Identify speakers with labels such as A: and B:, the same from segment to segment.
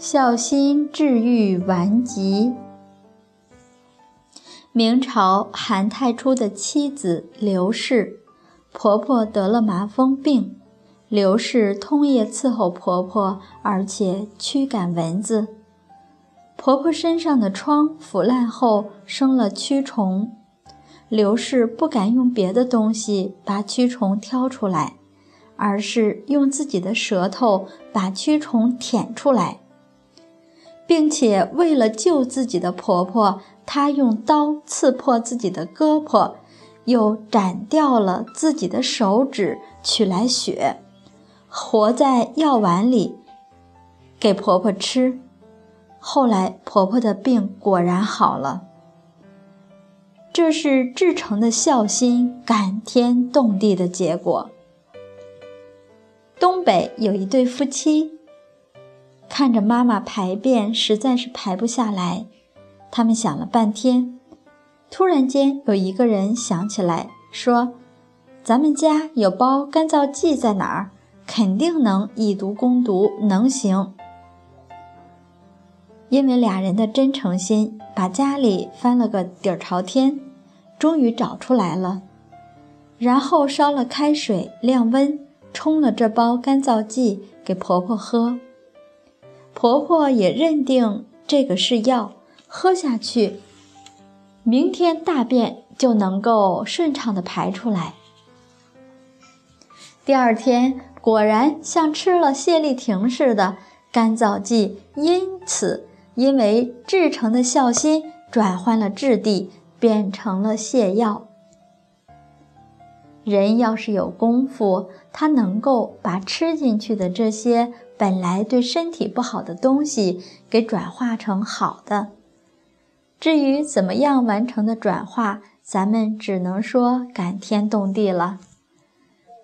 A: 孝心治愈顽疾。明朝韩太初的妻子刘氏，婆婆得了麻风病，刘氏通夜伺候婆婆，而且驱赶蚊子。婆婆身上的疮腐烂后生了蛆虫，刘氏不敢用别的东西把蛆虫挑出来。而是用自己的舌头把蛆虫舔出来，并且为了救自己的婆婆，她用刀刺破自己的胳膊，又斩掉了自己的手指，取来血，活在药丸里给婆婆吃。后来婆婆的病果然好了。这是至诚的孝心，感天动地的结果。东北有一对夫妻，看着妈妈排便实在是排不下来，他们想了半天，突然间有一个人想起来说：“咱们家有包干燥剂在哪儿？肯定能以毒攻毒，能行。”因为俩人的真诚心，把家里翻了个底儿朝天，终于找出来了，然后烧了开水晾温。冲了这包干燥剂给婆婆喝，婆婆也认定这个是药，喝下去，明天大便就能够顺畅的排出来。第二天果然像吃了泻立停似的，干燥剂因此因为制成的孝心转换了质地，变成了泻药。人要是有功夫，他能够把吃进去的这些本来对身体不好的东西给转化成好的。至于怎么样完成的转化，咱们只能说感天动地了。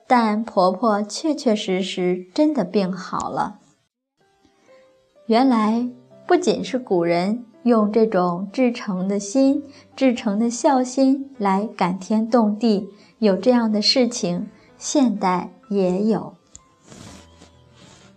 A: 但婆婆确确实实真的病好了。原来不仅是古人用这种至诚的心、至诚的孝心来感天动地。有这样的事情，现代也有。